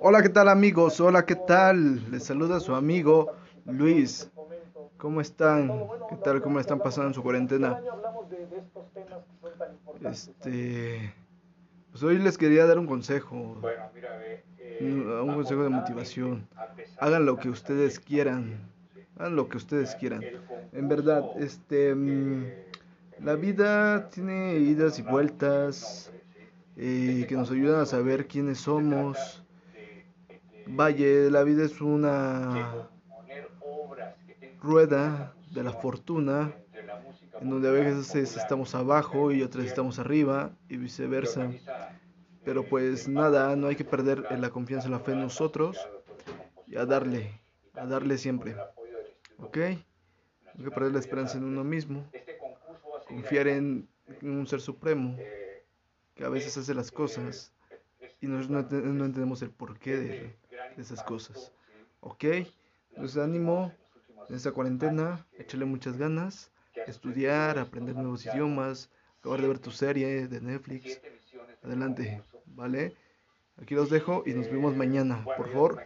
Hola, ¿qué tal amigos? Hola, ¿qué tal? Les saluda su amigo Luis. ¿Cómo están? ¿Qué tal? ¿Cómo están pasando en su cuarentena? Este, pues hoy les quería dar un consejo, un consejo de motivación. Hagan lo que ustedes quieran, hagan lo que ustedes quieran. En verdad, este, mm, la vida tiene idas y vueltas eh, que nos ayudan a saber quiénes somos. Vaya, la vida es una rueda de la fortuna en donde a veces estamos abajo y otras estamos arriba y viceversa. Pero pues nada, no hay que perder la confianza y la fe en nosotros y a darle, a darle siempre. ¿Ok? No hay que perder la esperanza en uno mismo, confiar en un ser supremo que a veces hace las cosas y no, no, entendemos el porqué de, esas cosas. ¿Ok? Entonces ánimo en esta cuarentena, échale muchas ganas, estudiar, aprender nuevos idiomas, acabar de ver tu serie de Netflix. Adelante, ¿vale? Aquí los dejo y nos vemos mañana. Por favor,